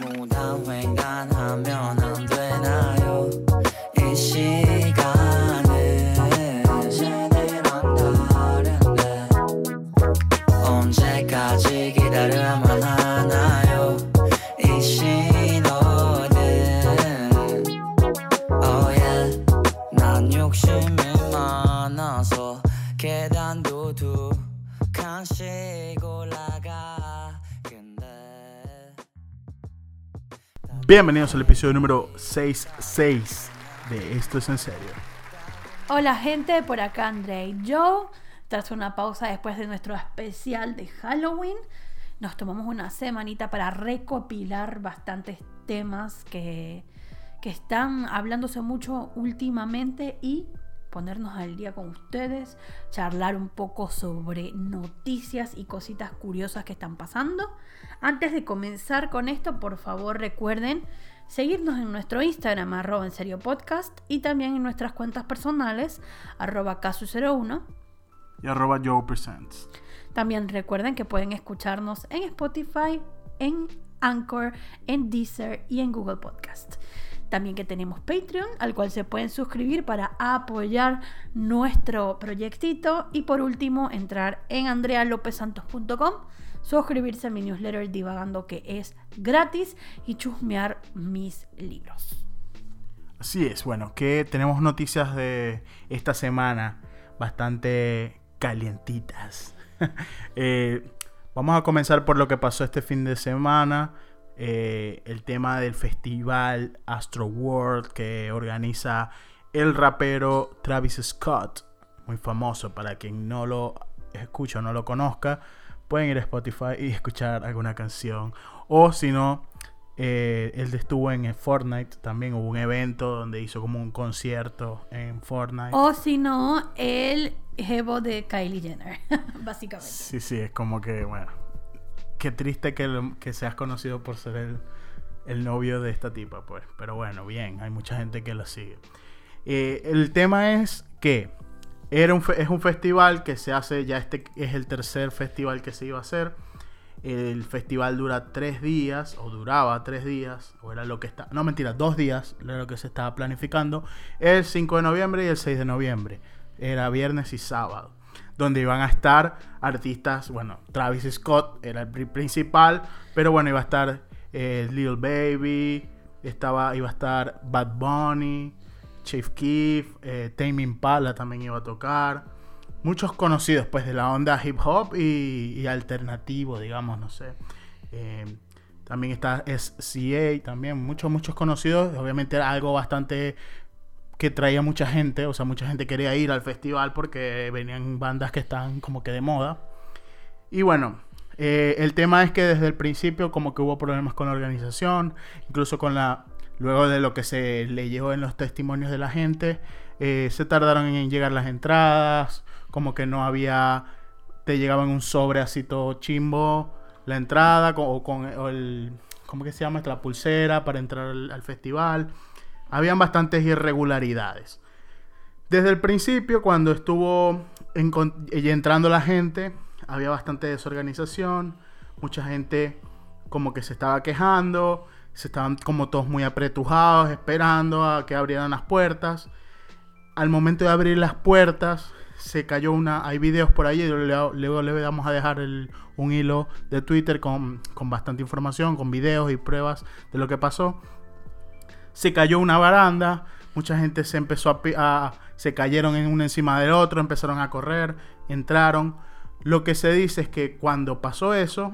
무단 횡단하면 안 되나요? 이 시간 Bienvenidos al episodio número 66 de Esto es en serio. Hola gente, por acá André y Joe. Tras una pausa después de nuestro especial de Halloween, nos tomamos una semanita para recopilar bastantes temas que, que están hablándose mucho últimamente y ponernos al día con ustedes, charlar un poco sobre noticias y cositas curiosas que están pasando. Antes de comenzar con esto, por favor recuerden seguirnos en nuestro Instagram, arroba en serio podcast, y también en nuestras cuentas personales, arroba casu01. Y arroba Presents. También recuerden que pueden escucharnos en Spotify, en Anchor, en Deezer y en Google Podcast. También que tenemos Patreon, al cual se pueden suscribir para apoyar nuestro proyectito. Y por último, entrar en andrealopesantos.com, suscribirse a mi newsletter Divagando, que es gratis, y chusmear mis libros. Así es, bueno, que tenemos noticias de esta semana bastante calientitas. Eh, vamos a comenzar por lo que pasó este fin de semana. Eh, el tema del festival Astro World que organiza el rapero Travis Scott, muy famoso para quien no lo escucha o no lo conozca, pueden ir a Spotify y escuchar alguna canción. O si no, eh, él estuvo en Fortnite, también hubo un evento donde hizo como un concierto en Fortnite. O si no, el jevo de Kylie Jenner, básicamente. Sí, sí, es como que, bueno, qué triste que, que seas conocido por ser el, el novio de esta tipa, pues. Pero bueno, bien, hay mucha gente que lo sigue. Eh, el tema es que era un es un festival que se hace, ya este es el tercer festival que se iba a hacer. El festival dura tres días, o duraba tres días, o era lo que está. No, mentira, dos días, era lo que se estaba planificando. El 5 de noviembre y el 6 de noviembre. Era viernes y sábado. Donde iban a estar artistas, bueno, Travis Scott era el pri- principal, pero bueno, iba a estar eh, Lil Baby, estaba, iba a estar Bad Bunny, Chief Keef, eh, Tame Impala también iba a tocar muchos conocidos pues de la onda hip hop y, y alternativo, digamos, no sé. Eh, también está SCA, también muchos, muchos conocidos. Obviamente era algo bastante que traía mucha gente, o sea, mucha gente quería ir al festival porque venían bandas que estaban como que de moda. Y bueno, eh, el tema es que desde el principio como que hubo problemas con la organización, incluso con la... Luego de lo que se leyó en los testimonios de la gente, eh, se tardaron en llegar las entradas, como que no había... Te llegaban un sobre así todo chimbo, la entrada, o con el... ¿Cómo que se llama? La pulsera para entrar al festival. Habían bastantes irregularidades. Desde el principio, cuando estuvo y entrando la gente, había bastante desorganización. Mucha gente como que se estaba quejando. Se estaban como todos muy apretujados, esperando a que abrieran las puertas. Al momento de abrir las puertas, se cayó una. Hay videos por ahí. Luego, le vamos a dejar un hilo de Twitter con, con bastante información, con videos y pruebas de lo que pasó se cayó una baranda, mucha gente se empezó a, se cayeron en uno encima del otro, empezaron a correr, entraron. Lo que se dice es que cuando pasó eso,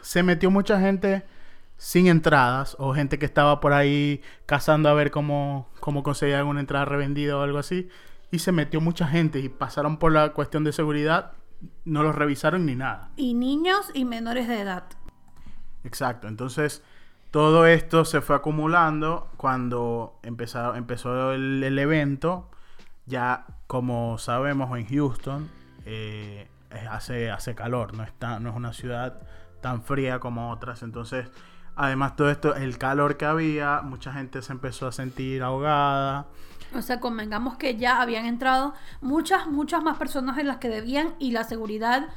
se metió mucha gente sin entradas o gente que estaba por ahí cazando a ver cómo, cómo conseguían una entrada revendida o algo así. Y se metió mucha gente y pasaron por la cuestión de seguridad, no los revisaron ni nada. Y niños y menores de edad. Exacto, entonces todo esto se fue acumulando cuando empezó, empezó el, evento. Ya como sabemos en Houston eh, hace, hace calor, no, está, no es una ciudad tan fría como otras. Entonces, además todo esto, el calor que había, mucha gente se empezó a sentir ahogada. O sea, convengamos que ya habían entrado muchas, muchas más personas de las que debían y la seguridad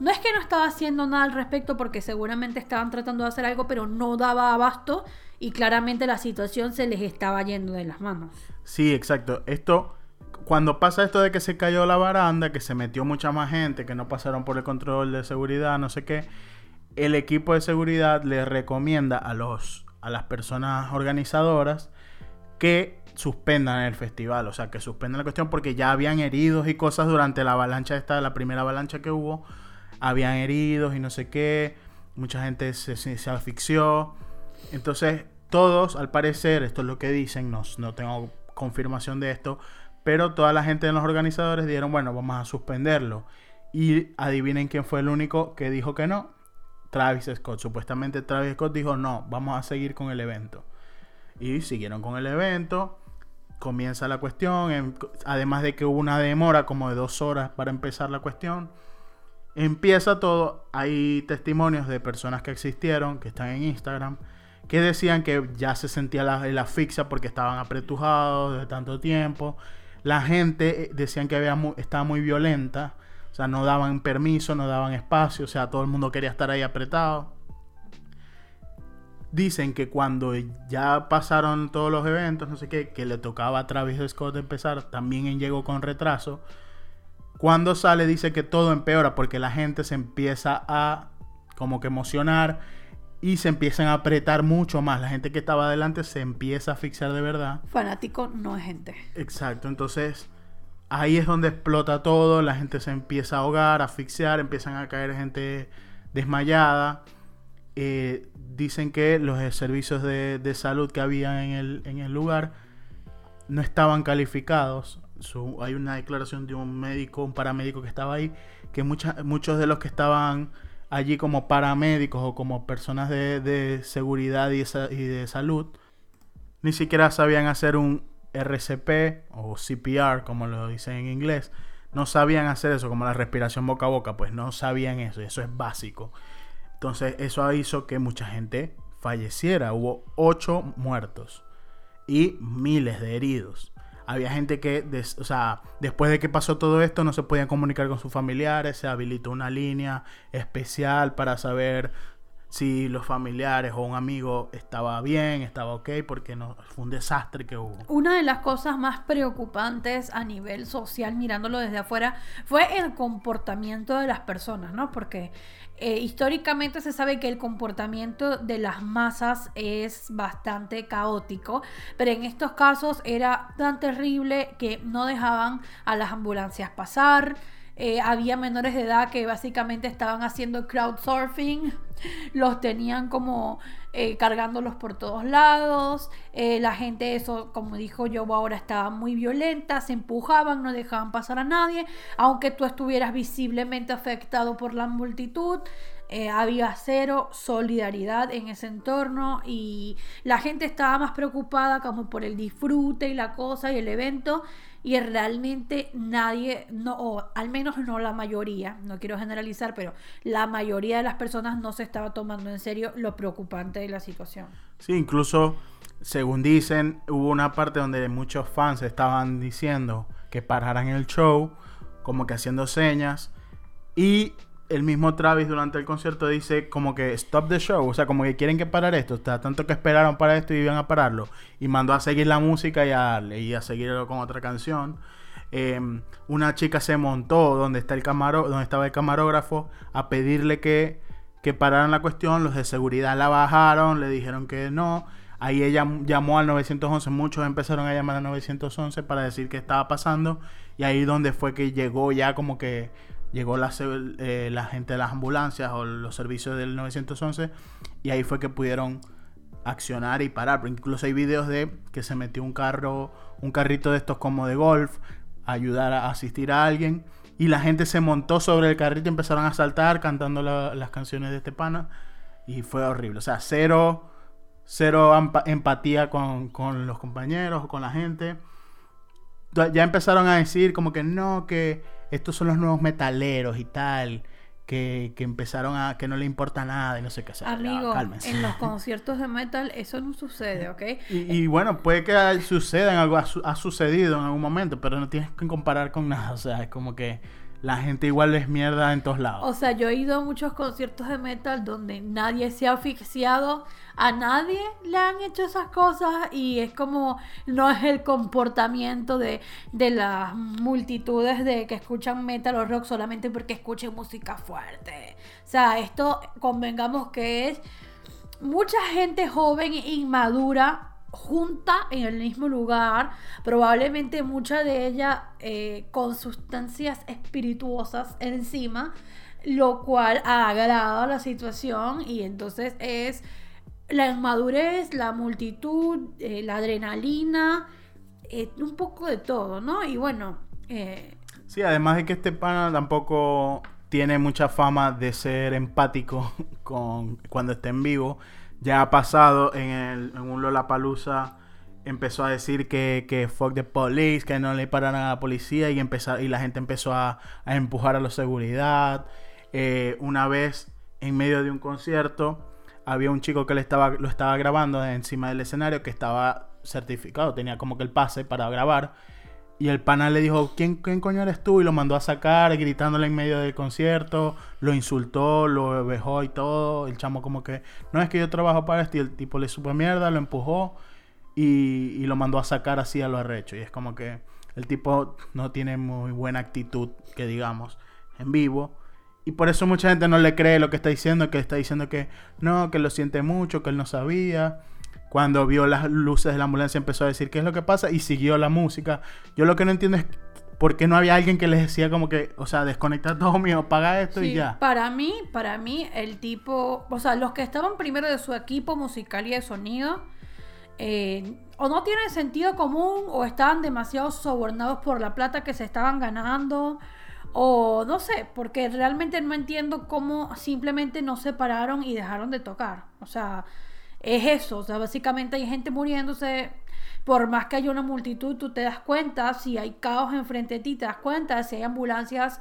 no es que no estaba haciendo nada al respecto porque seguramente estaban tratando de hacer algo, pero no daba abasto y claramente la situación se les estaba yendo de las manos. Sí, exacto. Esto, cuando pasa esto de que se cayó la baranda, que se metió mucha más gente, que no pasaron por el control de seguridad, no sé qué, el equipo de seguridad le recomienda a los a las personas organizadoras que suspendan el festival, o sea, que suspendan la cuestión porque ya habían heridos y cosas durante la avalancha esta, la primera avalancha que hubo, habían heridos y no sé qué, mucha gente se, asfixió, entonces todos, al parecer, esto es lo que dicen, no, no tengo confirmación de esto, pero toda la gente de los organizadores dijeron, bueno, vamos a suspenderlo. Y adivinen quién fue el único que dijo que no. Travis Scott. Supuestamente Travis Scott dijo, no, vamos a seguir con el evento. Y siguieron con el evento. Comienza la cuestión. em- Además de que hubo una demora como de dos horas para empezar la cuestión. Empieza todo. Hay testimonios de personas que existieron, que están en Instagram, que decían que ya se sentía la, la asfixia porque estaban apretujados de tanto tiempo. La gente eh, decían que había mu- estaba muy violenta. O sea, no daban permiso, no daban espacio. O sea, todo el mundo quería estar ahí apretado. Dicen que cuando ya pasaron todos los eventos, no sé qué, que le tocaba a Travis Scott empezar, también llegó con retraso. Cuando sale dice que todo empeora porque la gente se empieza a como que emocionar y se empiezan a apretar mucho más. La gente que estaba adelante se empieza a asfixiar de verdad. Fanático no es gente. Exacto, entonces ahí es donde explota todo, la gente se empieza a ahogar, a asfixiar, empiezan a caer gente desmayada. Eh, dicen que los servicios de, de salud que había en el, en el lugar no estaban calificados. Hay una declaración de un médico, un paramédico que estaba ahí, que mucha- muchos de los que estaban allí como paramédicos o como personas de, seguridad y y de salud, ni siquiera sabían hacer un RCP o CPR, como lo dicen en inglés. No sabían hacer eso, como la respiración boca a boca, pues no sabían eso, eso es básico. Entonces eso hizo que mucha gente falleciera. Hubo ocho muertos y miles de heridos. Había gente que, o sea, después de que pasó todo esto, no se podían comunicar con sus familiares. Se habilitó una línea especial para saber si los familiares o un amigo estaba bien, estaba ok, porque no, fue un desastre que hubo. Una de las cosas más preocupantes a nivel social, mirándolo desde afuera, fue el comportamiento de las personas, ¿no? Porque eh, históricamente se sabe que el comportamiento de las masas es bastante caótico, pero en estos casos era tan terrible que no dejaban a las ambulancias pasar. Eh, había menores de edad que básicamente estaban haciendo crowdsurfing, los tenían como eh, cargándolos por todos lados. Eh, la gente, eso, como dijo yo, ahora estaba muy violenta, se empujaban, no dejaban pasar a nadie, aunque tú estuvieras visiblemente afectado por la multitud. había cero solidaridad en ese entorno y la gente estaba más preocupada como por el disfrute y la cosa y el evento y realmente nadie, no, o al menos no la mayoría, no quiero generalizar, pero la mayoría de las personas no se estaba tomando en serio lo preocupante de la situación. Sí, incluso, según dicen, hubo una parte donde muchos fans estaban diciendo que pararan el show, como que haciendo señas, y el mismo Travis durante el concierto dice como que stop the show, o sea, como que quieren que parar esto, o sea, tanto que esperaron para esto y iban a pararlo, y mandó a seguir la música y a, y a seguirlo con otra canción. Eh, una chica se montó donde está el camaro, donde estaba el camarógrafo a pedirle que, que pararan la cuestión. Los de seguridad la bajaron, le dijeron que no. Ahí ella llamó al 911, muchos empezaron a llamar al 911 para decir qué estaba pasando. Y ahí donde fue que llegó ya como que llegó eh, la gente de las ambulancias o los servicios del 911. Y ahí fue que pudieron accionar y parar. Incluso hay videos de que se metió un carro, un carrito de estos como de golf, a ayudar a asistir a alguien. Y la gente se montó sobre el carrito y empezaron a saltar cantando la- las canciones de este pana. Y fue horrible. O sea, cero, cero empatía con, con los compañeros o con la gente. Ya empezaron a decir como que no, que estos son los nuevos metaleros y tal. Que, que empezaron a que no le importa nada y no sé qué. Ya, Amigo, en los conciertos de metal eso no sucede, ¿ok? Y, y bueno, puede que suceda en algo, ha, su- ha sucedido en algún momento, pero no tienes que comparar con nada. O sea, es como que la gente igual es mierda en todos O lados. sea, yo he ido a muchos conciertos de metal donde nadie se ha asfixiado, a nadie le han hecho esas cosas y es como, no es el comportamiento de, de las multitudes de que escuchan metal o rock solamente porque escuchen música fuerte. O sea, esto convengamos que es mucha gente joven e inmadura junta en el mismo lugar, probablemente mucha de ella eh, con sustancias espirituosas encima, lo cual agrava la situación y entonces es la inmadurez, la multitud, eh, la adrenalina, eh, un poco de todo, ¿no? Y bueno, Sí, además de que este pana tampoco tiene mucha fama de ser empático con cuando esté en vivo. Ya ha pasado en, el, en un Lollapalooza empezó a decir que, que fuck the police, que no le pararan a la policía y, empezar, y la gente empezó a, a empujar a la seguridad. Eh, una vez en medio de un concierto había un chico que le estaba, lo estaba grabando encima del escenario que estaba certificado, tenía como que el pase para grabar. Y el pana le dijo, ¿quién, ¿quién coño eres tú? Y lo mandó a sacar, gritándole en medio del concierto. Lo insultó, lo dejó y todo. El chamo como que, no es que yo trabajo para esto. Y el tipo le supo mierda, lo empujó y, y lo mandó a sacar así a lo arrecho. Y es como que el tipo no tiene muy buena actitud, que digamos, en vivo. Y por eso mucha gente no le cree lo que está diciendo, que está diciendo que no, que lo siente mucho, que él no sabía. Cuando vio las luces de la ambulancia empezó a decir qué es lo que pasa y siguió la música. Yo lo que no entiendo es por qué no había alguien que les decía como que, o sea, desconecta todo mío, paga esto y ya. Para mí, para mí, el tipo, o sea, los que estaban primero de su equipo musical y de sonido, eh, o no tienen sentido común, o estaban demasiado sobornados por la plata que se estaban ganando, o no sé, porque realmente no entiendo cómo simplemente no se pararon y dejaron de tocar. O sea, es eso, o sea, básicamente hay gente muriéndose. Por más que haya una multitud, tú te das cuenta, si hay caos enfrente de ti, te das cuenta, si hay ambulancias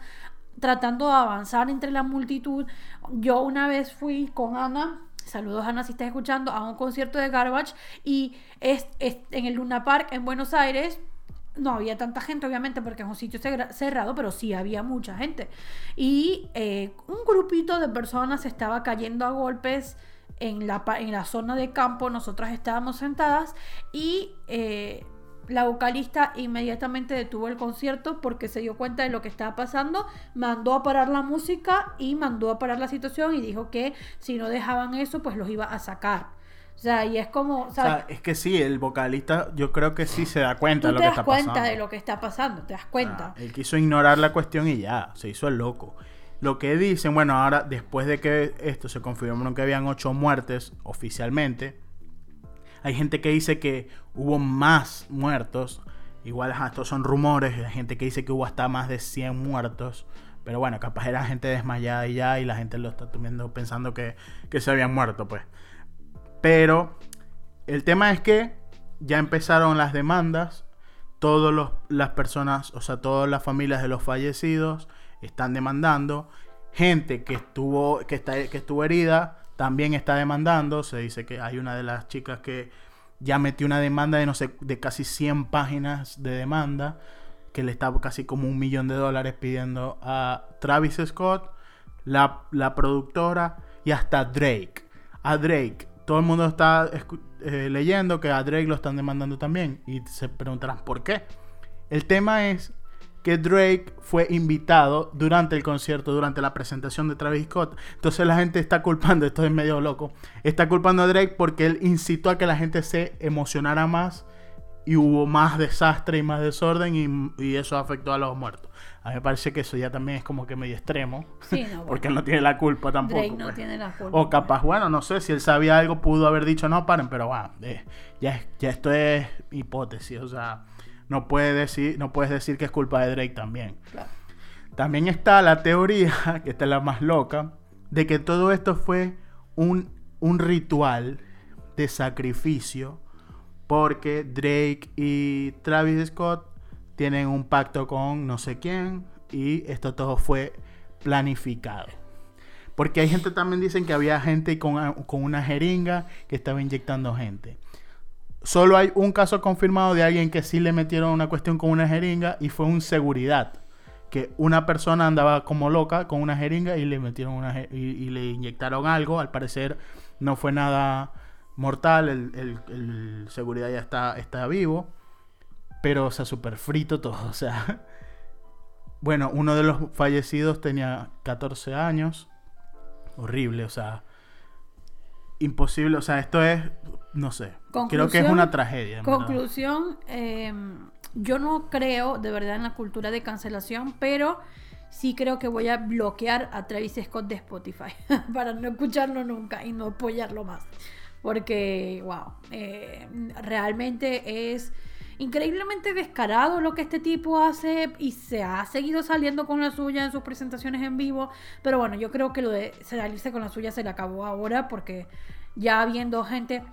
tratando de avanzar entre la multitud. Yo una vez fui con Ana, saludos Ana si estás escuchando, a un concierto de Garbage y es, es en el Luna Park en Buenos Aires. No había tanta gente, obviamente, porque es un sitio cerra- cerrado, pero sí había mucha gente. Y eh, un grupito de personas estaba cayendo a golpes en la, en la zona de campo. Nosotras estábamos sentadas y eh, la vocalista inmediatamente detuvo el concierto porque se dio cuenta de lo que estaba pasando, mandó a parar la música y mandó a parar la situación y dijo que si no dejaban eso, pues los iba a sacar. O sea, y es como, O sea, es que sí, el vocalista yo creo que sí se da cuenta de lo te que das está cuenta pasando. de lo que está pasando, te das cuenta. Ah, él quiso ignorar la cuestión y ya, se hizo el loco. Lo que dicen, bueno, ahora después de que esto se confirmó que habían ocho muertes oficialmente, hay gente que dice que hubo más muertos. Igual, estos son rumores. Hay gente que dice que hubo hasta más de 100 muertos. Pero bueno, capaz era gente desmayada y ya, y la gente lo está tomando pensando que, que se habían muerto, pues. Pero el tema es que ya empezaron las demandas. Todas las personas, o sea, todas las familias de los fallecidos están demandando. Gente que estuvo, que está, que estuvo herida también está demandando. Se dice que hay una de las chicas que ya metió una demanda de no sé, de casi 100 páginas de demanda. Que le está casi como un millón de dólares pidiendo a Travis Scott, la, la productora y hasta Drake. A Drake. Todo el mundo está eh, leyendo que a Drake lo están demandando también. Y se preguntarán por qué. El tema es que Drake fue invitado durante el concierto, durante la presentación de Travis Scott. Entonces la gente está culpando, esto es medio loco, está culpando a Drake porque él incitó a que la gente se emocionara más y hubo más desastre y más desorden y, y eso afectó a los muertos. A mí me parece que eso ya también es como que medio extremo, Sí, no, bueno. porque no tiene la culpa tampoco. Drake no pues. tiene la culpa. O capaz, bueno, no sé, si él sabía algo pudo haber dicho, no, paren, pero bueno, eh, ya esto es hipótesis, o sea, no, puede decir, no puedes decir que es culpa de Drake también. Claro. También está la teoría, que esta es la más loca, de que todo esto fue un, un ritual de sacrificio porque Drake y Travis Scott tienen un pacto con no sé quién y esto todo fue planificado. Porque hay gente también dicen que había gente con, con una jeringa que estaba inyectando gente. Solo hay un caso confirmado de alguien que sí le metieron una cuestión con una jeringa y fue un seguridad que una persona andaba como loca con una jeringa y le metieron una y, y le inyectaron algo. Al parecer no fue nada mortal, el, el- el seguridad ya está, está vivo. Pero, o sea, súper frito todo. O sea, bueno, uno de los fallecidos tenía 14 años. Horrible, o sea, imposible. O sea, esto es, no sé, creo que es una tragedia. Conclusión, eh, yo no creo de verdad en la cultura de cancelación, pero sí creo que voy a bloquear a Travis Scott de Spotify para no escucharlo nunca y no apoyarlo más. Porque, wow, eh, realmente es increíblemente descarado lo que este tipo hace y se ha seguido saliendo con la suya en sus presentaciones en vivo. Pero bueno, yo creo que lo de salirse con la suya se le acabó ahora porque ya habiendo gente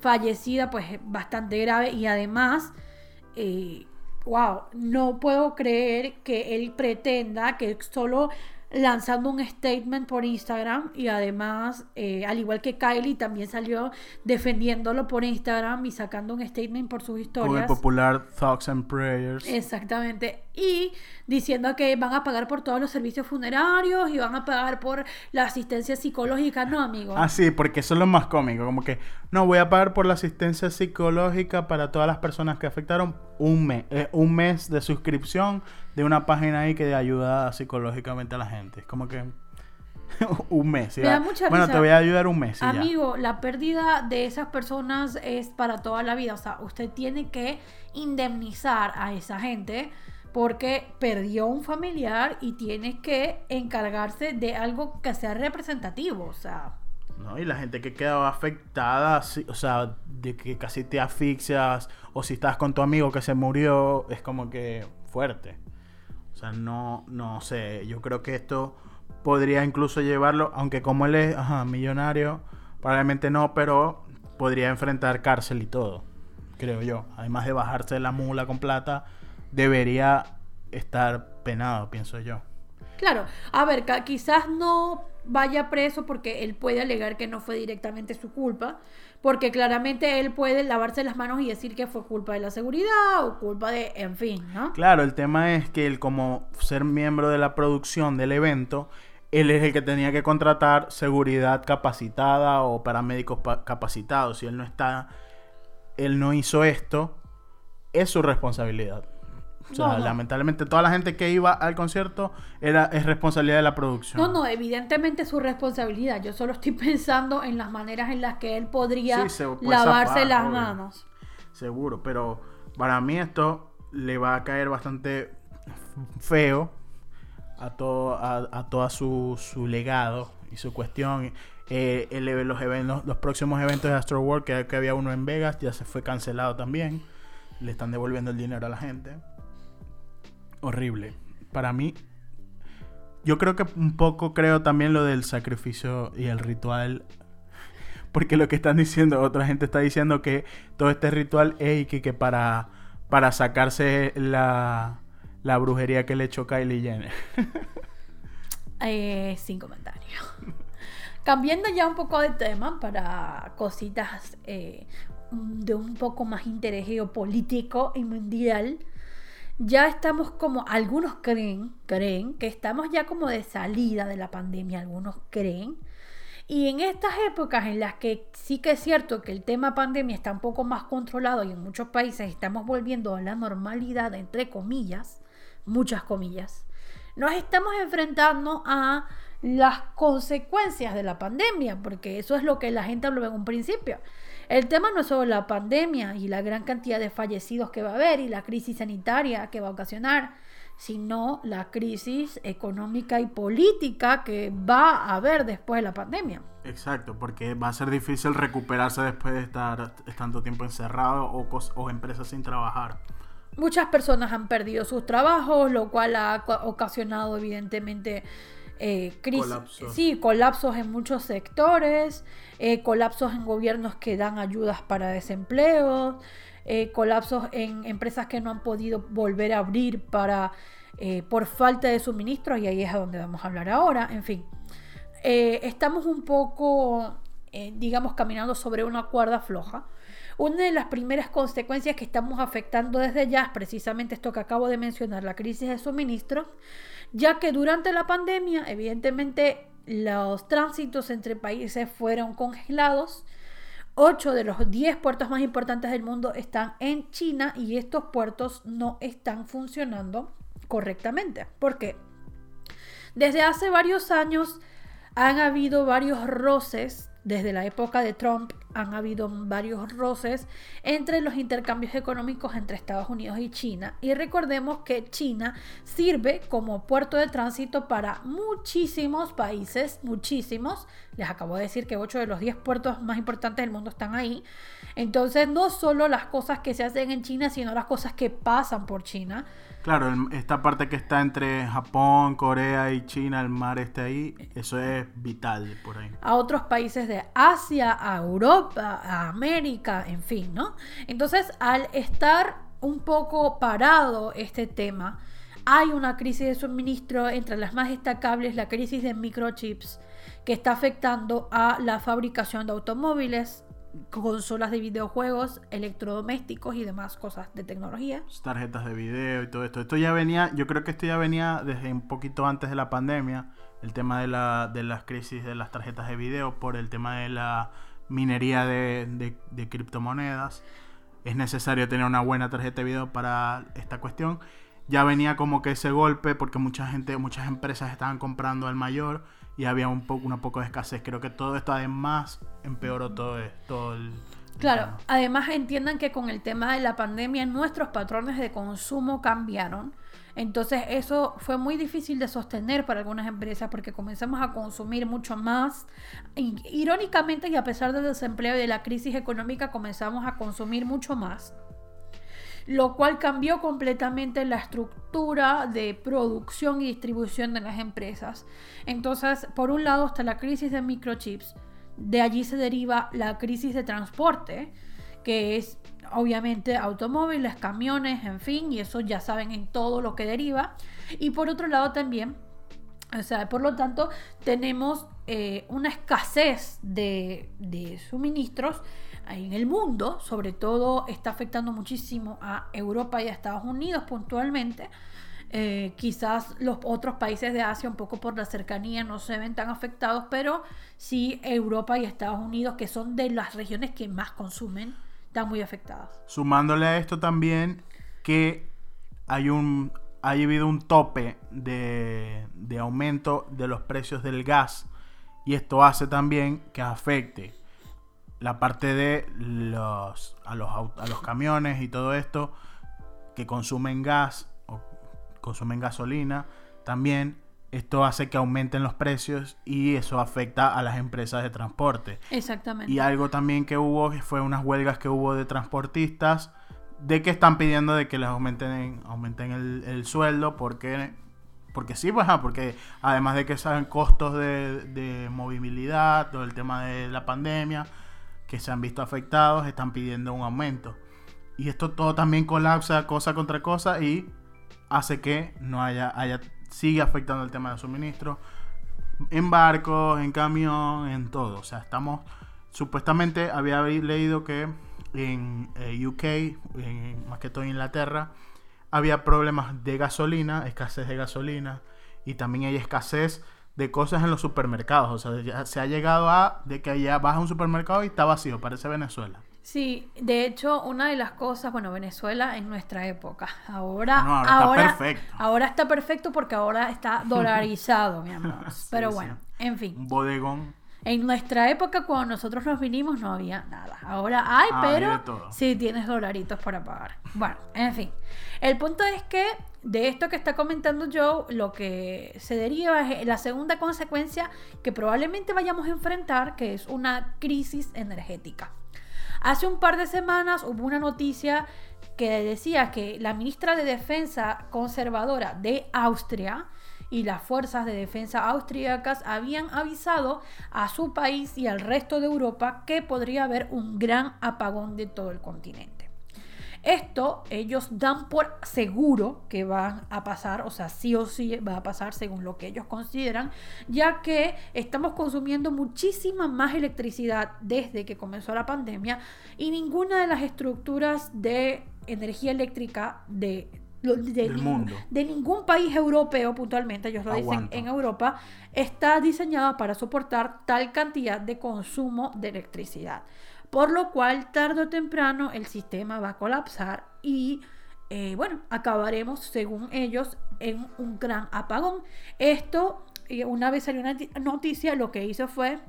fallecida, pues es bastante grave y además, eh, wow, no puedo creer que él pretenda que solo lanzando un statement por Instagram y además, eh, al igual que Kylie, también salió defendiéndolo por Instagram y sacando un statement por sus Con el historias. popular Thoughts and Prayers. Exactamente. Y diciendo que van a pagar por todos los servicios funerarios y van a pagar por la asistencia psicológica. No, amigo. Ah, sí, porque eso es lo más cómico. Como que, no, voy a pagar por la asistencia psicológica para todas las personas que afectaron un mes. eh, un mes de suscripción de una página ahí que ayuda psicológicamente a la gente. Es como que. un mes. ¿sí? Me da mucha bueno, risa. te voy a ayudar un mes. ya. Amigo, la pérdida de esas personas es para toda la vida. O sea, usted tiene que indemnizar a esa gente porque perdió un familiar y tiene que encargarse de algo que sea representativo. O sea, ¿no? Y la gente que quedaba afectada, o sea, de que casi te asfixias, o si estás con tu amigo que se murió, es como que fuerte. O sea, no, no sé, yo creo que esto podría incluso llevarlo, aunque como él es ajá, millonario, probablemente no, pero podría enfrentar cárcel y todo, creo yo. Además de bajarse la mula con plata, debería estar penado, pienso yo. Claro, a ver, quizás no vaya preso porque él puede alegar que no fue directamente su culpa, porque claramente él puede lavarse las manos y decir que fue culpa de la seguridad o culpa de, en fin, ¿no? Claro, el tema es que él como ser miembro de la producción del evento, él es el que tenía que contratar seguridad capacitada o paramédicos pa- capacitados. Si él no está, él no hizo esto, es su responsabilidad. O sea, No, no. lamentablemente toda la gente que iba al concierto era es responsabilidad de la producción. No, no, evidentemente es su responsabilidad. Yo solo estoy pensando en las maneras en las que él podría Sí, puede lavarse las obvio. manos. Seguro, pero para mí esto le va a caer bastante feo a todo a, a toda su, su legado y su cuestión. Eh, el- los, eventos, los próximos eventos de Astro World, que, que había uno en Vegas, ya se fue cancelado también. Le están devolviendo el dinero a la gente. Horrible. Para mí, yo creo que un poco creo también lo del sacrificio y el ritual porque lo que están diciendo, otra gente está diciendo que todo este ritual es que, que para, para sacarse la, la brujería que le echó Kylie Jenner. Eh, sin comentario. Cambiando ya un poco de tema para cositas eh, de un poco más interés geopolítico y mundial. Ya estamos como, algunos creen, creen que estamos ya como de salida de la pandemia, algunos creen. Y en estas épocas en las que sí que es cierto que el tema pandemia está un poco más controlado y en muchos países estamos volviendo a la normalidad, entre comillas, muchas comillas, nos estamos enfrentando a las consecuencias de la pandemia, porque eso es lo que la gente habló en un principio. El tema no es solo la pandemia y la gran cantidad de fallecidos que va a haber y la crisis sanitaria que va a ocasionar, sino la crisis económica y política que va a haber después de la pandemia. Exacto, porque va a ser difícil recuperarse después de estar tanto tiempo encerrado o, o empresas sin trabajar. Muchas personas han perdido sus trabajos, lo cual ha ocasionado evidentemente eh, crisis, Colapsos. sí, colapsos en muchos sectores, eh, colapsos en gobiernos que dan ayudas para desempleo, eh, colapsos en empresas que no han podido volver a abrir para por falta de suministros y ahí es a donde vamos a hablar ahora. En fin, estamos un poco digamos, caminando sobre una cuerda floja. Una de las primeras consecuencias que estamos afectando desde ya es precisamente esto que acabo de mencionar, la crisis de suministro, ya que durante la pandemia, evidentemente, los tránsitos entre países fueron congelados. Ocho de los 10 puertos más importantes del mundo están en China y estos puertos no están funcionando correctamente. ¿Por qué? Desde hace varios años han habido varios roces desde la época de Trump han habido varios roces entre los intercambios económicos entre Estados Unidos y China. Y recordemos que China sirve como puerto de tránsito para muchísimos países, muchísimos. Les acabo de decir que 8 de los 10 puertos más importantes del mundo están ahí. Entonces, no solo las cosas que se hacen en China, sino las cosas que pasan por China. Claro, esta parte que está entre Japón, Corea y China, el mar está ahí, eso es vital por ahí. A otros países de Asia, a Europa, a América, en fin, ¿no? Entonces, al estar un poco parado este tema, hay una crisis de suministro, entre las más destacables la crisis de microchips, que está afectando a la fabricación de automóviles, consolas de videojuegos, electrodomésticos y demás cosas de tecnología. Tarjetas de video y todo esto. Esto ya venía, yo creo que esto ya venía desde un poquito antes de la pandemia, el tema de, de las crisis de las tarjetas de video por el tema de la minería de, de criptomonedas. Es necesario tener una buena tarjeta de video para esta cuestión. Ya venía como que ese golpe porque mucha gente, muchas empresas estaban comprando al mayor y había un poco, una poco de escasez. Creo que todo esto además empeoró todo, todo el... Claro, además entiendan que con el tema de la pandemia nuestros patrones de consumo cambiaron. Entonces eso fue muy difícil de sostener para algunas empresas porque comenzamos a consumir mucho más. Irónicamente y a pesar del desempleo y de la crisis económica comenzamos a consumir mucho más lo cual cambió completamente la estructura de producción y distribución de las empresas. Entonces, por un lado está la crisis de microchips, de allí se deriva la crisis de transporte, que es obviamente automóviles, camiones, en fin, y eso ya saben en todo lo que deriva. Y por otro lado también, o sea, por lo tanto, tenemos eh, una escasez de, de suministros en el mundo, sobre todo está afectando muchísimo a Europa y a Estados Unidos puntualmente. Eh, quizás los otros países de Asia, un poco por la cercanía, no se ven tan afectados, pero sí Europa y Estados Unidos, que son de las regiones que más consumen, están muy afectadas. Sumándole a esto también que hay un ha habido un tope de, de aumento de los precios del gas y esto hace también que afecte la parte de los a, los a los camiones y todo esto que consumen gas o consumen gasolina, también esto hace que aumenten los precios y eso afecta a las empresas de transporte. Exactamente. Y algo también que hubo fue unas huelgas que hubo de transportistas de que están pidiendo de que les aumenten, aumenten el, sueldo porque porque sí, pues, porque además de que saben costos de, de movilidad, todo el tema de la pandemia, que se han visto afectados están pidiendo un aumento. Y esto todo también colapsa cosa contra cosa y hace que no haya, haya sigue afectando el tema de suministro en barcos, en camión, en todo. O sea, estamos supuestamente había leído que en eh, UK, en, más que todo en Inglaterra, había problemas de gasolina, escasez de gasolina y también hay escasez de cosas en los supermercados. O sea, ya se ha llegado a de que ya vas a un supermercado y está vacío, parece Venezuela. Sí, de hecho, una de las cosas, bueno, Venezuela en nuestra época. Ahora, ahora, está perfecto. Ahora está perfecto porque ahora está dolarizado, mi amor. Pero bueno, en fin. Un bodegón. En nuestra época, cuando nosotros nos vinimos, no había nada. Ahora hay, ah, pero sí tienes dolaritos para pagar. Bueno, en fin. El punto es que de esto que está comentando Joe, lo que se deriva es la segunda consecuencia que probablemente vayamos a enfrentar, que es una crisis energética. Hace un par de semanas hubo una noticia que decía que la ministra de Defensa conservadora de Austria y las fuerzas de defensa austríacas habían avisado a su país y al resto de Europa que podría haber un gran apagón de todo el continente. Esto ellos dan por seguro que van a pasar, o sea, sí o sí va a pasar según lo que ellos consideran, ya que estamos consumiendo muchísima más electricidad desde que comenzó la pandemia y ninguna de las estructuras de energía eléctrica de de, Del ningún- mundo. de ningún país europeo, puntualmente, ellos lo dicen en Europa, está diseñada para soportar tal cantidad de consumo de electricidad. Por lo cual, tarde o temprano, el sistema va a colapsar y, eh, bueno, acabaremos, según ellos, en un gran apagón. Esto, eh, una vez salió una ti- noticia, lo que hizo fue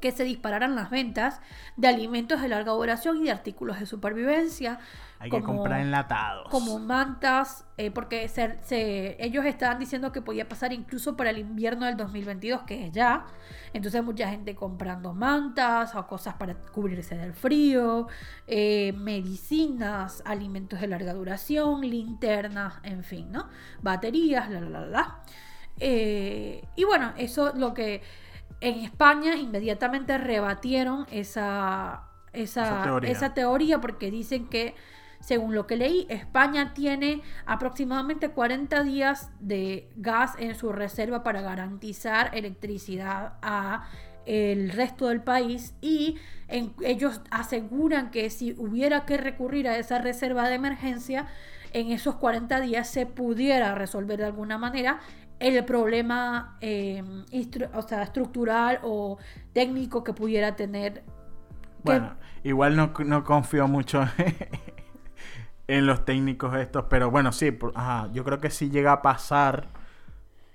que se dispararan las ventas de alimentos de larga duración y de artículos de supervivencia. Hay que comprar enlatados. como mantas, eh, porque se- se- ellos estaban diciendo que podía pasar incluso para el invierno del 2022, que es ya. Entonces mucha gente comprando mantas o cosas para cubrirse del frío, eh, medicinas, alimentos de larga duración, linternas, en fin, ¿no? Baterías, la, la, la, la. Eh, y bueno, eso lo que en España inmediatamente rebatieron esa, esa, Esa teoría. esa teoría porque dicen que, según lo que leí, España tiene aproximadamente 40 días de gas en su reserva para garantizar electricidad a el resto del país y en- ellos aseguran que si hubiera que recurrir a esa reserva de emergencia, en esos 40 días se pudiera resolver de alguna manera el problema eh, o sea, estructural o técnico que pudiera tener. Bueno, igual no, no confío mucho en los técnicos estos, pero bueno, sí, ajá, yo creo que si llega a pasar,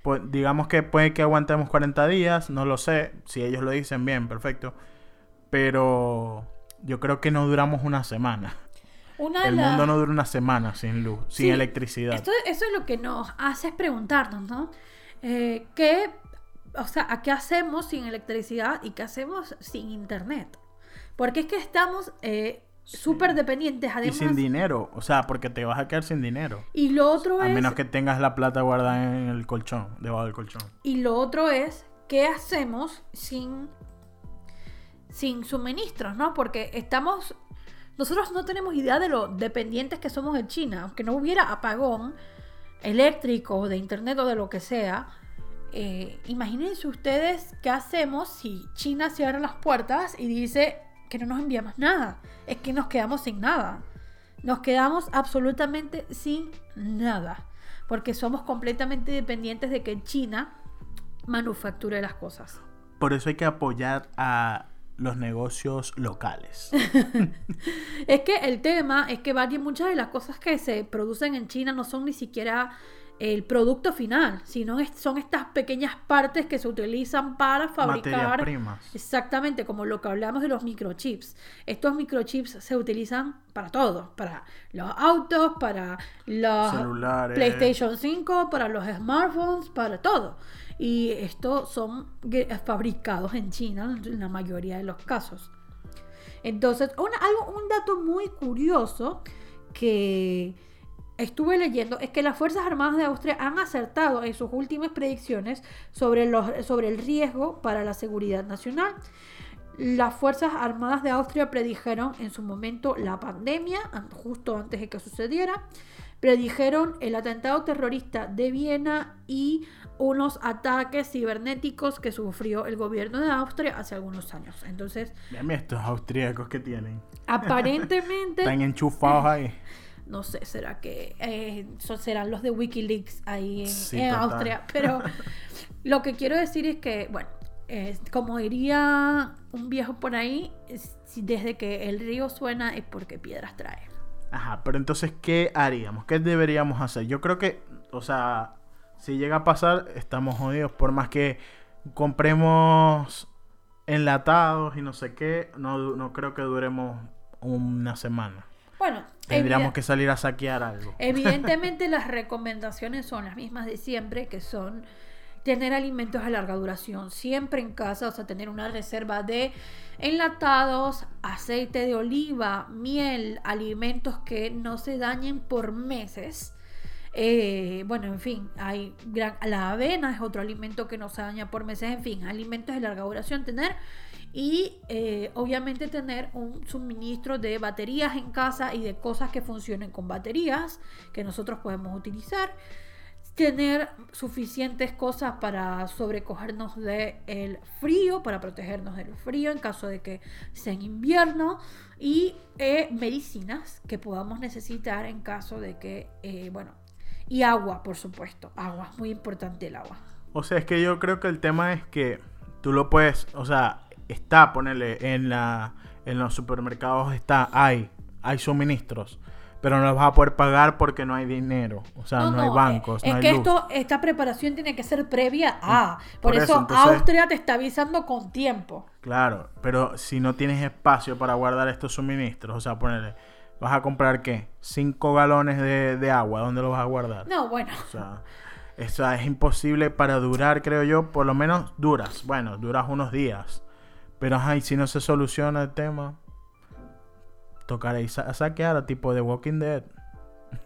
pues digamos que puede que aguantemos 40 días, no lo sé, si ellos lo dicen bien, perfecto, pero yo creo que no duramos una semana. Una El mundo no dura una semana sin luz, sin Sí, electricidad. Esto, eso es lo que nos hace es preguntarnos, ¿no? Eh, ¿qué, o sea, ¿a qué hacemos sin electricidad y qué hacemos sin internet? Porque es que estamos eh, súper dependientes, y además. sin dinero, o sea, porque te vas a quedar sin dinero. y lo otro A es, menos que tengas la plata guardada en el colchón, debajo del colchón. y lo otro es, ¿qué hacemos sin, sin suministros, ¿no? Porque estamos, nosotros no tenemos idea de lo dependientes que somos de China, aunque no hubiera apagón eléctrico, de internet o de lo que sea. eh, imagínense ustedes qué hacemos si China cierra las puertas y dice que no nos envía más nada. Es que nos quedamos sin nada. Nos quedamos absolutamente sin nada. Porque somos completamente dependientes de que China manufacture las cosas. Por eso hay que apoyar a los negocios locales. Es que el tema es que varias, muchas de las cosas que se producen en China no son ni siquiera el producto final, sino es- son estas pequeñas partes que se utilizan para Materias fabricar. primas. Exactamente, como lo que hablamos de los microchips. Estos microchips se utilizan para todo, para los autos, para los Celulares. PlayStation 5, para los smartphones, para todo. Y estos son gue- fabricados en China en la mayoría de los casos. Entonces, una- algo, un dato muy curioso que estuve leyendo es que las Fuerzas Armadas de Austria han acertado en sus últimas predicciones sobre, los, sobre el riesgo para la seguridad nacional. Las Fuerzas Armadas de Austria predijeron en su momento la pandemia, an- justo antes de que sucediera. Predijeron el atentado terrorista de Viena y unos ataques cibernéticos que sufrió el gobierno de Austria hace algunos años. Entonces, Mira estos austríacos que tienen. aparentemente, Están enchufados ahí. no sé, será que eh, serán los de Wikileaks ahí en, Sí, en. Austria. Pero lo que quiero decir es que, bueno, eh, como diría un viejo por ahí, es- desde que el río suena es porque piedras trae. Ajá, pero entonces, ¿qué haríamos? ¿Qué deberíamos hacer? Yo creo que, o sea, si llega a pasar, estamos jodidos. Por más que compremos enlatados y no sé qué, no, no creo que duremos una semana. Bueno, Tendríamos que salir a saquear algo. Evidentemente las recomendaciones son las mismas de siempre, que son tener alimentos de larga duración siempre en casa, o sea, tener una reserva de enlatados, aceite de oliva, miel, alimentos que no se dañen por meses. Eh, bueno, en fin, hay gran- la avena es otro alimento que no se daña por meses, en fin, alimentos de larga duración tener y eh, obviamente tener un suministro de baterías en casa y de cosas que funcionen con baterías que nosotros podemos utilizar tener suficientes cosas para sobrecogernos del frío, para protegernos del frío en caso de que sea en invierno y eh, medicinas que podamos necesitar en caso de que, eh, bueno, y agua, por supuesto, agua, muy importante el agua. O sea, es que yo creo que el tema es que tú lo puedes, o sea, está, ponerle en la en los supermercados está, hay, hay suministros pero no los vas a poder pagar porque no hay dinero. O sea, no, hay bancos, es, no hay que luz. esto, esta preparación tiene que ser previa a. Por, Por eso, eso, entonces- Austria te está avisando con tiempo. Claro, pero si no tienes espacio para guardar estos suministros, o sea, ponerle, vas a comprar qué? Cinco galones de, de agua, ¿dónde los vas a guardar? No, bueno. O sea, eso es imposible para durar, creo yo, por lo menos duras. Bueno, duras unos días. Pero ay, si no se soluciona el tema, tocará y sa- saquear a tipo de Walking Dead.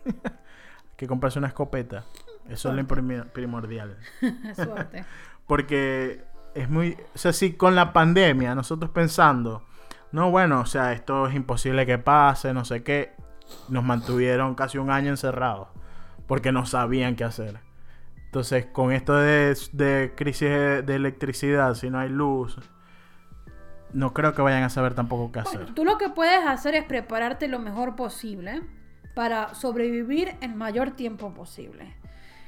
que comprarse una escopeta. Eso es lo primordial. Suerte. Porque es muy. O sea, si con la pandemia nosotros pensando, no, bueno, o sea, esto es imposible que pase, no sé qué, nos mantuvieron casi un año encerrados porque no sabían qué hacer. Entonces, con esto de, de crisis de, de electricidad, si no hay luz, no creo que vayan a saber tampoco qué hacer. Bueno, tú lo que puedes hacer es prepararte lo mejor posible para sobrevivir el mayor tiempo posible.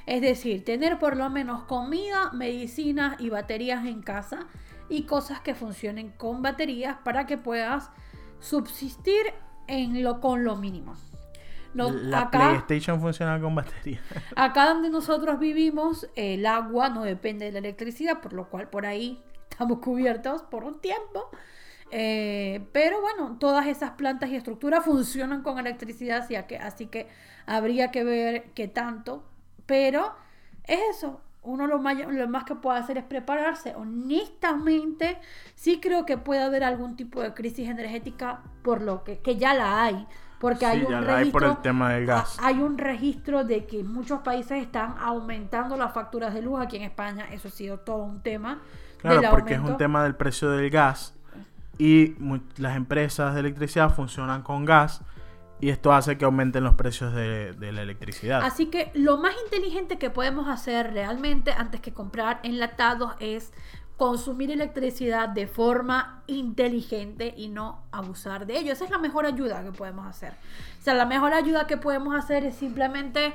Es decir, tener por lo menos comida, medicinas y baterías en casa y cosas que funcionen con baterías para que puedas subsistir en lo, con lo mínimo. No, la acá, PlayStation funciona con batería. acá donde nosotros vivimos, el agua no depende de la electricidad, por lo cual por ahí estamos cubiertos por un tiempo. Eh, pero bueno, todas esas plantas y estructuras funcionan con electricidad, así que, así que habría que ver qué tanto. Pero es eso. Uno lo más, lo más que puede hacer es prepararse. Honestamente, sí creo que puede haber algún tipo de crisis energética por lo que, que ya la hay. Porque hay un ya la hay registro. por el tema del gas. a- Hay un registro de que muchos países están aumentando las facturas de luz. Aquí en España, eso ha sido todo un tema. Claro, porque es un tema del precio del gas y las empresas de electricidad funcionan con gas y esto hace que aumenten los precios de, de la electricidad. Así que lo más inteligente que podemos hacer realmente antes que comprar enlatados es consumir electricidad de forma inteligente y no abusar de ello. Esa es la mejor ayuda que podemos hacer. O sea, la mejor ayuda que podemos hacer es simplemente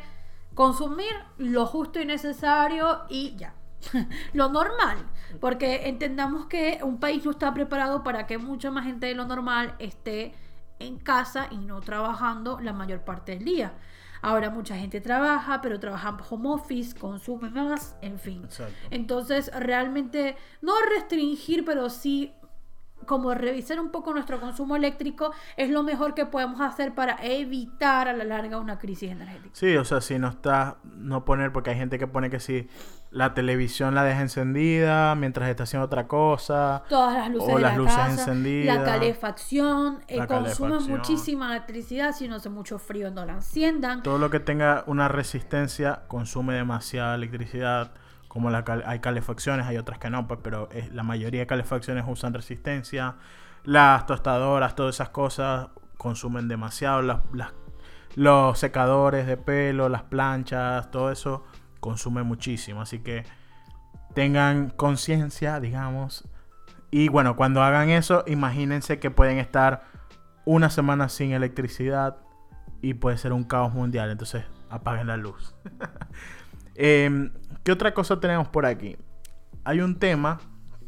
consumir lo justo y necesario y ya. lo normal, porque entendamos que un país no está preparado para que mucha más gente de lo normal esté en casa y no trabajando la mayor parte del día. Ahora mucha gente trabaja, pero trabaja home office, consume más, en fin. Exacto. Entonces, realmente, no restringir, pero sí como revisar un poco nuestro consumo eléctrico es lo mejor que podemos hacer para evitar a la larga una crisis energética. Sí, o sea, si no está, no poner, porque hay gente que pone que si la televisión la deja encendida mientras está haciendo otra cosa. Todas las luces O de las la luces casa, encendidas. la calefacción, eh, La consume calefacción. muchísima electricidad, si no hace mucho frío no la enciendan. Todo lo que tenga una resistencia consume demasiada electricidad. Como la hay calefacciones, hay otras que no, pues, pero la mayoría de calefacciones usan resistencia. Las tostadoras, todas esas cosas consumen demasiado. Las- los secadores de pelo, las planchas, todo eso consume muchísimo. Así que tengan conciencia, digamos. Y bueno, cuando hagan eso, imagínense que pueden estar una semana sin electricidad y puede ser un caos mundial. Entonces, apaguen la luz. Em, ¿Qué otra cosa tenemos por aquí? Hay un tema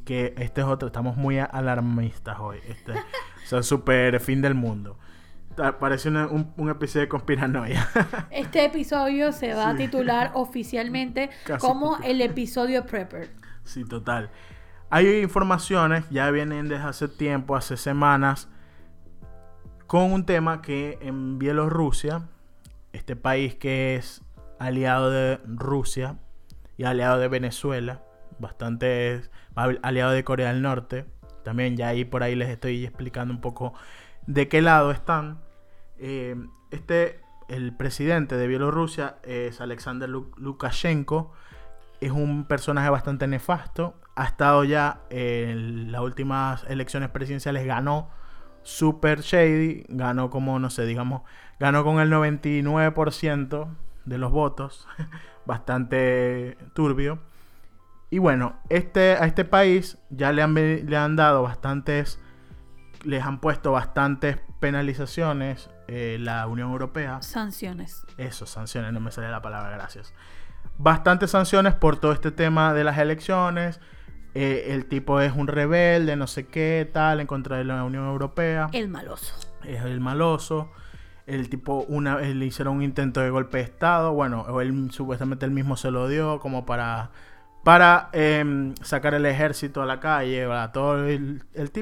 que este es otro. Estamos muy alarmistas hoy. Este, o sea, súper fin del mundo. Parece una- un, un episodio de conspiranoia. Este episodio se va a Sí. titular oficialmente Casi como el episodio Prepper. Sí, total. Hay informaciones, ya vienen desde hace tiempo, hace semanas, con un tema que en Bielorrusia, este país que es aliado de Rusia y aliado de Venezuela, bastante aliado de Corea del Norte, también ya ahí por ahí les estoy explicando un poco de qué lado están. Eh, este, el presidente de Bielorrusia es Alexander Lu- Lukashenko, es un personaje bastante nefasto. ha estado ya en las últimas elecciones presidenciales, ganó super shady, ganó como, no sé, digamos, ganó con el 99% de los votos, bastante turbio. Y bueno, este, a este país ya le han, le han dado bastantes, les han puesto bastantes penalizaciones eh, la Unión Europea. Sanciones. Eso, sanciones, no me sale la palabra, gracias. Bastantes sanciones por todo este tema de las elecciones. Eh, el tipo es un rebelde, no sé qué, tal, en contra de la Unión Europea. El maloso. Es el maloso. El tipo, una vez le hicieron un intento de golpe de Estado. Bueno, él supuestamente él mismo se lo dio como para, para em, sacar el ejército a la calle, a todos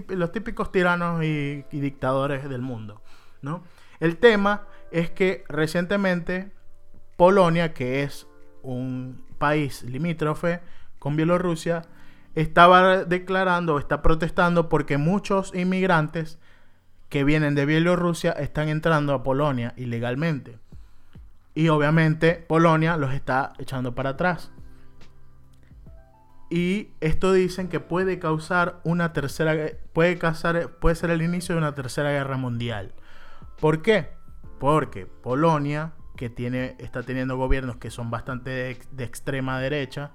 los típicos tiranos y, y dictadores del mundo, ¿no? El tema es que recientemente Polonia, que es un país limítrofe con Bielorrusia, estaba declarando, está protestando porque muchos inmigrantes que vienen de Bielorrusia están entrando a Polonia ilegalmente. Y obviamente Polonia los está echando para atrás. Y esto dicen que puede causar una tercera puede causar puede ser el inicio de una tercera guerra mundial. ¿Por qué? Porque Polonia, que tiene está teniendo gobiernos que son bastante de, de extrema derecha,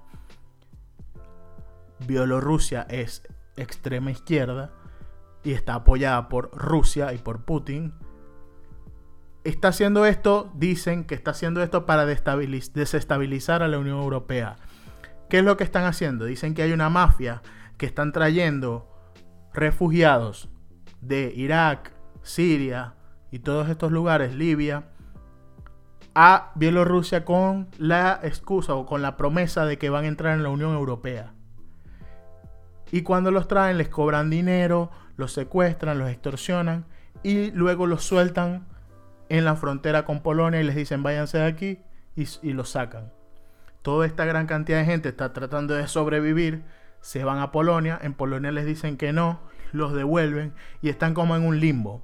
Bielorrusia es extrema izquierda y está apoyada por Rusia y por Putin. Está haciendo esto, dicen que está haciendo esto para desestabilizar a la Unión Europea. ¿Qué es lo que están haciendo? Dicen que hay una mafia que están trayendo refugiados de Irak, Siria y todos estos lugares, Libia, a Bielorrusia con la excusa o con la promesa de que van a entrar en la Unión Europea. Y cuando los traen les cobran dinero, los secuestran, los extorsionan y luego los sueltan en la frontera con Polonia y les dicen váyanse de aquí y, y los sacan. Toda esta gran cantidad de gente está tratando de sobrevivir, se van a Polonia, en Polonia les dicen que no, los devuelven y están como en un limbo.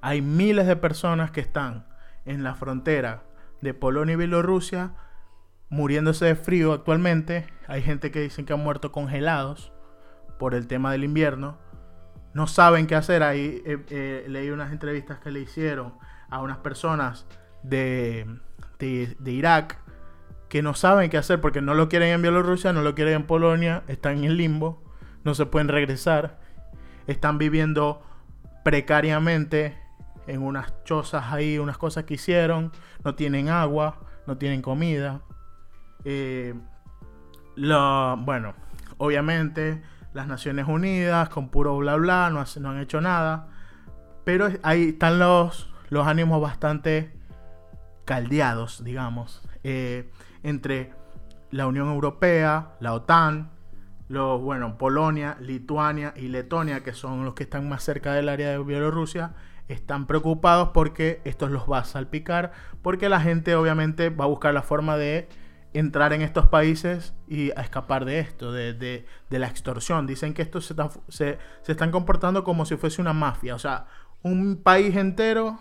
Hay miles de personas que están en la frontera de Polonia y Bielorrusia muriéndose de frío actualmente. Hay gente que dicen que han muerto congelados por el tema del invierno. No saben qué hacer. Ahí eh, eh, leí unas entrevistas que le hicieron a unas personas de, de, Irak que no saben qué hacer porque no lo quieren en Bielorrusia, no lo quieren en Polonia, están en limbo, no se pueden regresar, están viviendo precariamente en unas chozas ahí, unas cosas que hicieron, no tienen agua, no tienen comida. Eh, lo- bueno, obviamente las Naciones Unidas con puro bla bla no, han hecho nada, pero ahí están los, los ánimos bastante caldeados, digamos, eh, entre la Unión Europea, la OTAN, los, bueno, Polonia, Lituania y Letonia, que son los que están más cerca del área de Bielorrusia, están preocupados porque esto los va a salpicar, porque la gente obviamente va a buscar la forma de entrar en estos países y a escapar de esto, de, de- de la extorsión. Dicen que estos se, se- se están comportando como si fuese una mafia, o sea, un país entero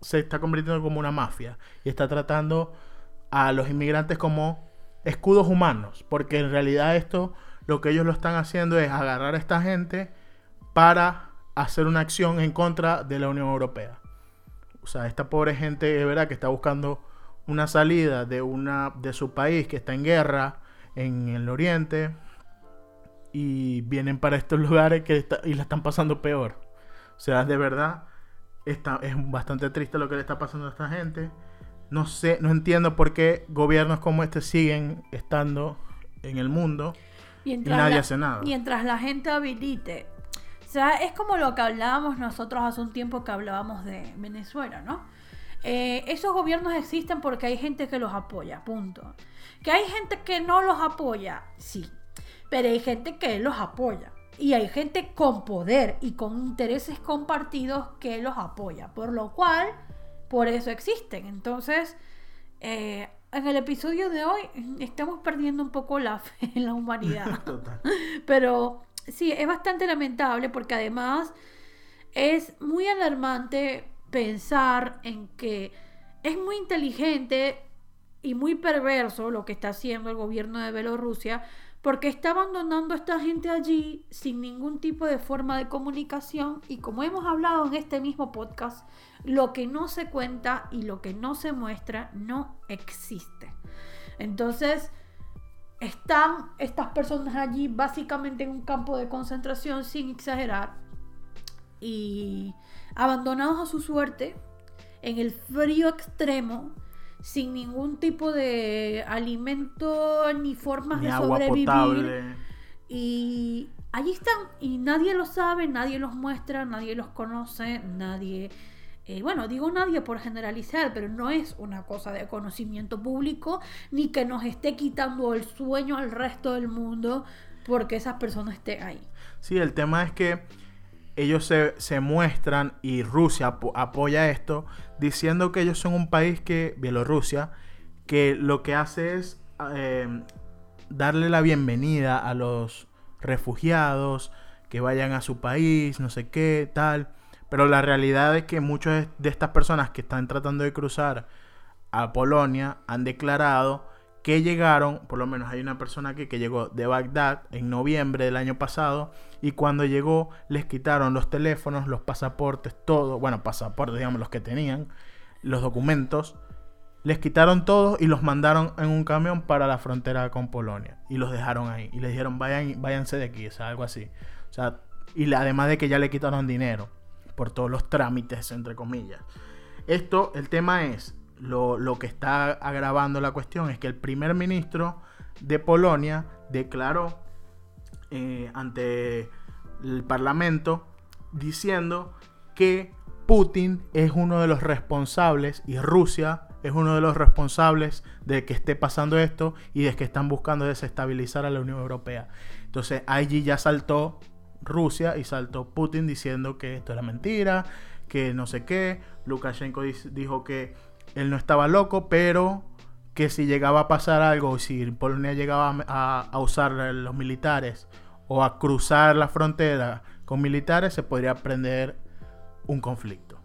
se está convirtiendo como una mafia y está tratando a los inmigrantes como escudos humanos, porque en realidad esto lo que ellos lo están haciendo es agarrar a esta gente para hacer una acción en contra de la Unión Europea. O sea, esta pobre gente de verdad que está buscando una salida de una de su país que está en guerra en el oriente y vienen para estos lugares que está- y la están pasando peor. O sea, de verdad está, es bastante triste lo que le está pasando a esta gente. No sé, no entiendo por qué gobiernos como este siguen estando en el mundo. Mientras nadie la, hace nada. Mientras la gente habilite. O sea, es como lo que hablábamos nosotros hace un tiempo que hablábamos de Venezuela, ¿no? Eh, esos gobiernos existen porque hay gente que los apoya, punto. Que hay gente que no los apoya, sí. Pero hay gente que los apoya. Y hay gente con poder y con intereses compartidos que los apoya. Por lo cual, por eso existen. Entonces, eh, en el episodio de hoy estamos perdiendo un poco la fe en la humanidad. Total. Pero sí, es bastante lamentable porque además es muy alarmante pensar en que es muy inteligente y muy perverso lo que está haciendo el gobierno de Bielorrusia porque está abandonando a esta gente allí sin ningún tipo de forma de comunicación y como hemos hablado en este mismo podcast, lo que no se cuenta y lo que no se muestra no existe. Entonces, están estas personas allí básicamente en un campo de concentración sin exagerar y abandonados a su suerte en el frío extremo sin ningún tipo de alimento ni formas Ni de agua sobrevivir potable. y allí están y nadie lo sabe, nadie los muestra, nadie los conoce, nadie... eh, bueno, digo nadie por generalizar, pero no es una cosa de conocimiento público ni que nos esté quitando el sueño al resto del mundo porque esas personas estén ahí. Sí, el tema es que ellos se, se muestran y Rusia apo- apoya esto diciendo que ellos son un país que, Bielorrusia, que lo que hace es eh, darle la bienvenida a los refugiados, que vayan a su país, no sé qué, tal. Pero la realidad es que muchas de estas personas que están tratando de cruzar a Polonia han declarado que llegaron, por lo menos hay una persona aquí que llegó de Bagdad en noviembre del año pasado y cuando llegó les quitaron los teléfonos, los pasaportes, todo, bueno, pasaportes, digamos, los que tenían, los documentos, les quitaron todos y los mandaron en un camión para la frontera con Polonia y los dejaron ahí y les dijeron vayan, váyanse de aquí, o sea, algo así. O sea, y además de que ya le quitaron dinero por todos los trámites, entre comillas. Esto, el tema es, lo, lo que está agravando la cuestión es que el primer ministro de Polonia declaró eh, ante el parlamento diciendo que Putin es uno de los responsables y Rusia es uno de los responsables de que esté pasando esto y de que están buscando desestabilizar a la Unión Europea. Entonces allí ya saltó Rusia y saltó Putin diciendo que esto era mentira, que no sé qué. Lukashenko dijo que él no estaba loco, pero que si llegaba a pasar algo, si Polonia llegaba a, usar los militares o a cruzar la frontera con militares, se podría prender un conflicto.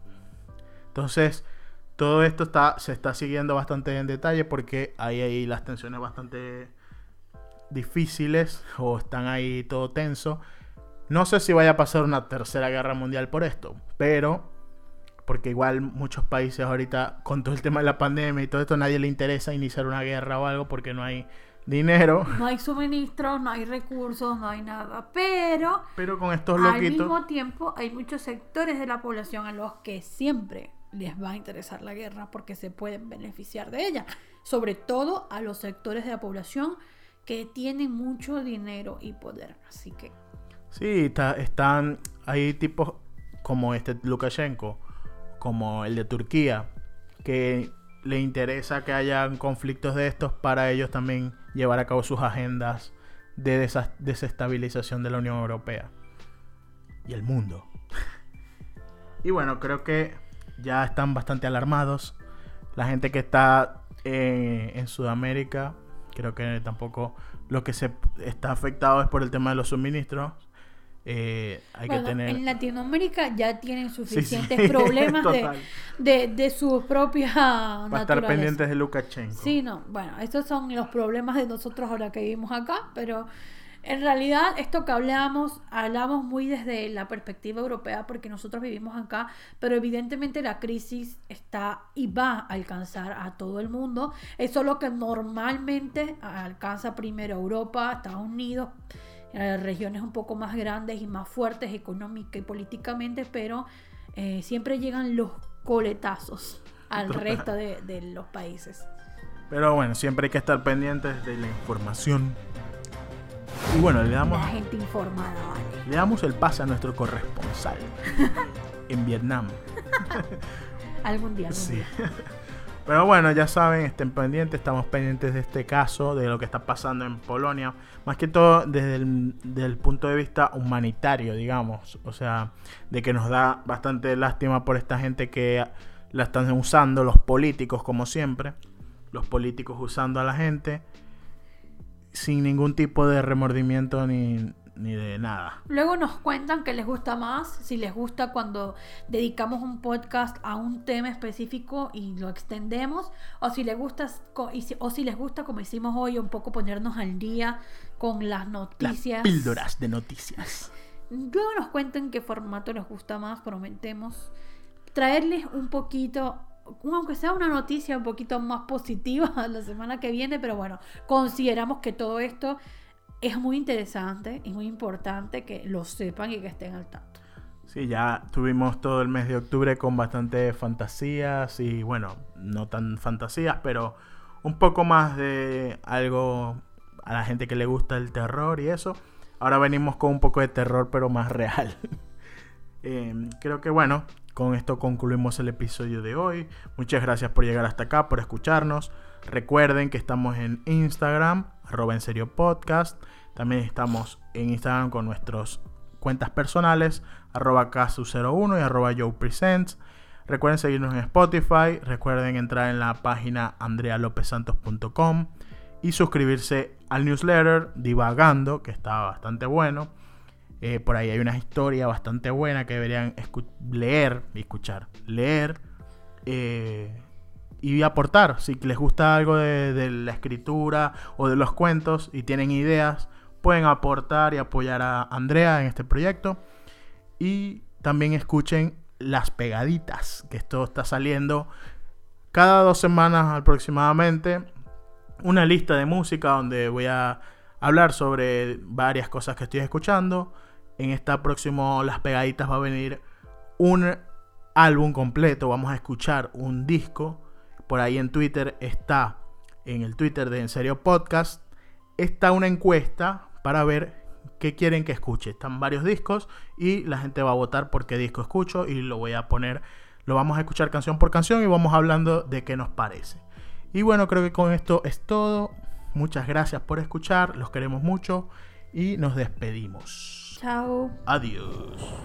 Entonces, todo esto está, se está siguiendo bastante en detalle porque hay ahí las tensiones bastante difíciles o están ahí todo tenso. No sé si vaya a pasar una tercera guerra mundial por esto, pero porque igual muchos países ahorita con todo el tema de la pandemia y todo esto nadie le interesa iniciar una guerra o algo porque no hay dinero. No hay suministros, no hay recursos, no hay nada. Pero Pero con estos al mismo tiempo hay muchos sectores de la población a los que siempre les va a interesar la guerra porque se pueden beneficiar de ella. Sobre todo a los sectores de la población que tienen mucho dinero y poder. Así que Sí, está- están hay tipos como este Lukashenko, como el de Turquía, que le interesa que hayan conflictos de estos para ellos también llevar a cabo sus agendas de desestabilización de la Unión Europea y el mundo. y bueno, creo que ya están bastante alarmados. La gente que está eh, en Sudamérica, creo que tampoco lo que se está afectado es por el tema de los suministros. Eh, hay bueno, que tener... en Latinoamérica ya tienen Sí, sí, suficientes problemas de, de, de su propia Para estar pendientes de Lukashenko. Sí, no, bueno, estos son los problemas de nosotros ahora que vivimos acá, pero en realidad esto que hablamos, hablamos muy desde la perspectiva europea porque nosotros vivimos acá, pero evidentemente la crisis está y va a alcanzar a todo el mundo. Eso es lo que normalmente alcanza primero Europa, Estados Unidos, eh, regiones un poco más grandes y más fuertes económica y políticamente, pero eh, siempre llegan los coletazos al resto de, de los países. Pero bueno, siempre hay que estar pendientes de la información. Y bueno, le damos, La gente informada, vale. le damos el pase a nuestro corresponsal en Vietnam. Algún día. algún Sí. día. Pero bueno, ya saben, estén pendientes, estamos pendientes de este caso, de lo que está pasando en Polonia, más que todo desde el punto de vista humanitario, digamos, o sea, de que nos da bastante lástima por esta gente que la están usando los políticos como siempre, los políticos usando a la gente sin ningún tipo de remordimiento ni, ni de nada. Luego nos cuentan que les gusta más, si les gusta cuando dedicamos un podcast a un tema específico y lo extendemos, o si les gusta, o si les gusta como hicimos hoy, un poco ponernos al día con las Las noticias. píldoras de noticias. Luego nos cuenten qué formato les gusta más, prometemos traerles un poquito, aunque sea una noticia un poquito más positiva la semana que viene, pero bueno, consideramos que todo esto es muy interesante y muy importante que lo sepan y que estén al tanto. Sí, ya tuvimos todo el mes de octubre con bastante fantasías y bueno, no tan fantasías, pero un poco más de algo a la gente que le gusta el terror y eso. Ahora venimos con un poco de terror, pero más real. Eh, creo que bueno, con esto concluimos el episodio de hoy. Muchas gracias por llegar hasta acá, por escucharnos. Recuerden que estamos en Instagram, arroba en serio podcast. También estamos en Instagram con nuestras cuentas personales, arroba casu01 y arroba presents Recuerden seguirnos en Spotify. Recuerden entrar en la página andrealopesantos.com y suscribirse al newsletter Divagando, que está bastante bueno. Eh, por ahí hay una historia bastante buena que deberían leer y escuchar. Leer eh, y aportar. Si les gusta algo de la escritura o de los cuentos y tienen ideas, pueden aportar y apoyar a Andrea en este proyecto. Y también escuchen las pegaditas, que esto está saliendo cada dos semanas aproximadamente. Una lista de música donde voy a hablar sobre varias cosas que estoy escuchando. En esta próximo Las Pegaditas va a venir un álbum completo. Vamos a escuchar un disco. Por ahí en Twitter está, en el Twitter de En Serio Podcast, está una encuesta para ver qué quieren que escuche. Están varios discos y la gente va a votar por qué disco escucho y lo voy a poner, lo vamos a escuchar canción por canción y vamos hablando de qué nos parece. Y bueno, creo que con esto es todo. Muchas gracias por escuchar, los queremos mucho y nos despedimos. Chao. Adiós.